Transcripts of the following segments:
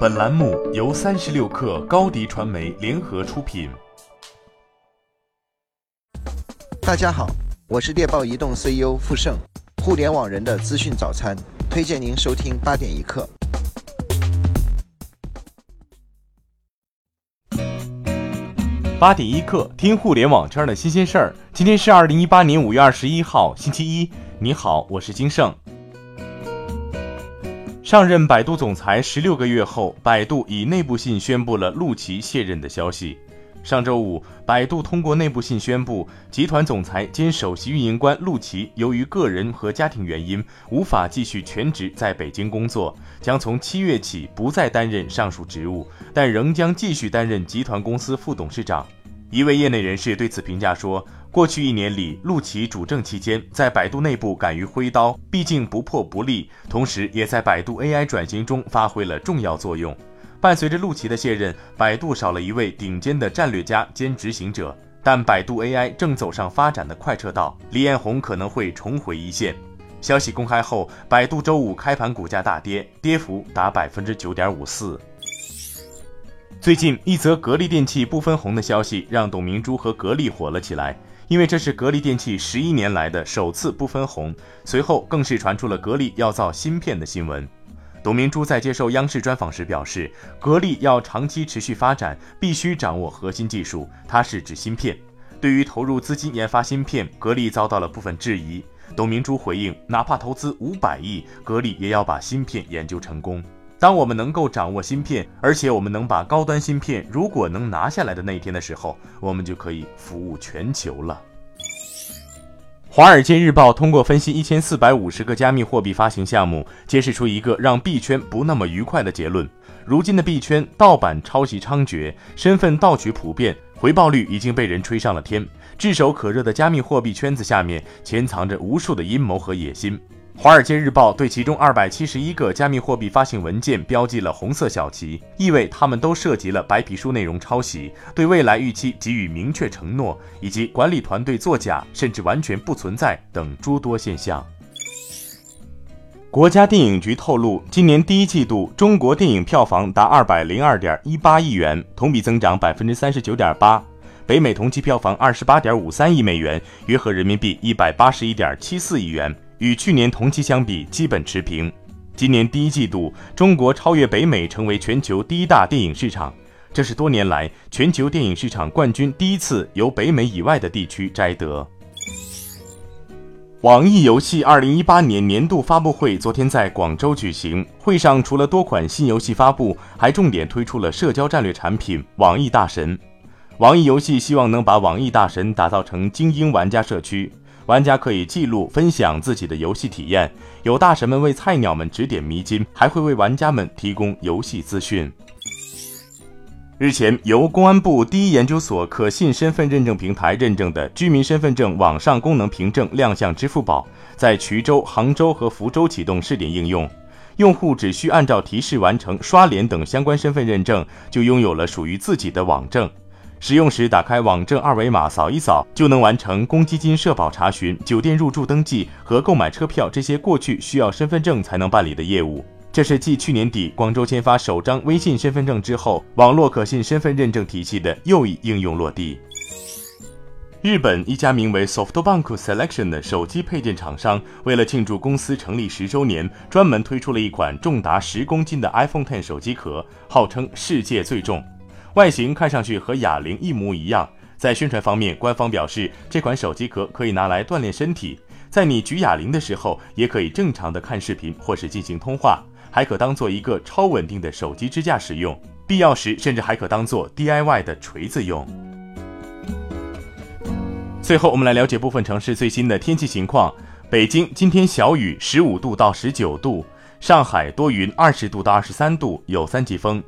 本栏目由三十六氪高低传媒联合出品。大家好，我是猎豹移动 CEO 傅盛，互联网人的资讯早餐，推荐您收听八点一刻。八点一刻，听互联网圈的新鲜事儿。今天是二零一八年五月二十一号，星期一。你好，我是金盛。上任百度总裁十六个月后，百度以内部信宣布了陆琪卸任的消息。上周五，百度通过内部信宣布，集团总裁兼首席运营官陆琪由于个人和家庭原因，无法继续全职在北京工作，将从七月起不再担任上述职务，但仍将继续担任集团公司副董事长。一位业内人士对此评价说：“过去一年里，陆琪主政期间，在百度内部敢于挥刀，毕竟不破不立，同时也在百度 AI 转型中发挥了重要作用。”伴随着陆琪的卸任，百度少了一位顶尖的战略家兼执行者，但百度 AI 正走上发展的快车道，李彦宏可能会重回一线。消息公开后，百度周五开盘股价大跌，跌幅达百分之九点五四。最近一则格力电器不分红的消息让董明珠和格力火了起来，因为这是格力电器十一年来的首次不分红。随后更是传出了格力要造芯片的新闻。董明珠在接受央视专访时表示，格力要长期持续发展，必须掌握核心技术，它是指芯片。对于投入资金研发芯片，格力遭到了部分质疑。董明珠回应，哪怕投资五百亿，格力也要把芯片研究成功。当我们能够掌握芯片，而且我们能把高端芯片如果能拿下来的那一天的时候，我们就可以服务全球了。华尔街日报通过分析一千四百五十个加密货币发行项目，揭示出一个让币圈不那么愉快的结论：如今的币圈盗版抄袭猖獗，身份盗取普遍，回报率已经被人吹上了天。炙手可热的加密货币圈子下面，潜藏着无数的阴谋和野心。《华尔街日报》对其中二百七十一个加密货币发行文件标记了红色小旗，意味他们都涉及了白皮书内容抄袭，对未来预期给予明确承诺，以及管理团队作假甚至完全不存在等诸多现象。国家电影局透露，今年第一季度中国电影票房达二百零二点一八亿元，同比增长百分之三十九点八，北美同期票房二十八点五三亿美元，约合人民币一百八十一点七四亿元。与去年同期相比基本持平。今年第一季度，中国超越北美成为全球第一大电影市场，这是多年来全球电影市场冠军第一次由北美以外的地区摘得。网易游戏二零一八年年度发布会昨天在广州举行，会上除了多款新游戏发布，还重点推出了社交战略产品“网易大神”。网易游戏希望能把网易大神打造成精英玩家社区。玩家可以记录、分享自己的游戏体验，有大神们为菜鸟们指点迷津，还会为玩家们提供游戏资讯。日前，由公安部第一研究所可信身份认证平台认证的居民身份证网上功能凭证亮相支付宝，在衢州、杭州和福州启动试点应用，用户只需按照提示完成刷脸等相关身份认证，就拥有了属于自己的网证。使用时，打开网证二维码，扫一扫就能完成公积金社保查询、酒店入住登记和购买车票这些过去需要身份证才能办理的业务。这是继去年底广州签发首张微信身份证之后，网络可信身份认证体系的又一应用落地。日本一家名为 SoftBank Selection 的手机配件厂商，为了庆祝公司成立十周年，专门推出了一款重达十公斤的 iPhone Ten 手机壳，号称世界最重。外形看上去和哑铃一模一样。在宣传方面，官方表示这款手机壳可以拿来锻炼身体，在你举哑铃的时候，也可以正常的看视频或是进行通话，还可当做一个超稳定的手机支架使用，必要时甚至还可当做 DIY 的锤子用。最后，我们来了解部分城市最新的天气情况：北京今天小雨，十五度到十九度；上海多云，二十度到二十三度，有三级风。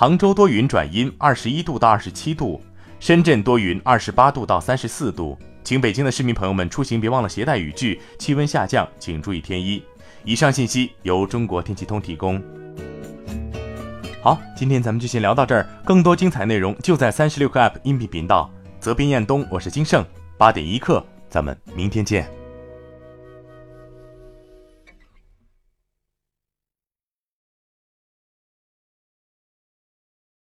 杭州多云转阴，二十一度到二十七度；深圳多云，二十八度到三十四度。请北京的市民朋友们出行别忘了携带雨具，气温下降请注意添衣。以上信息由中国天气通提供。好，今天咱们就先聊到这儿，更多精彩内容就在三十六课 App 音频频道。责编彦东，我是金盛，八点一刻，咱们明天见。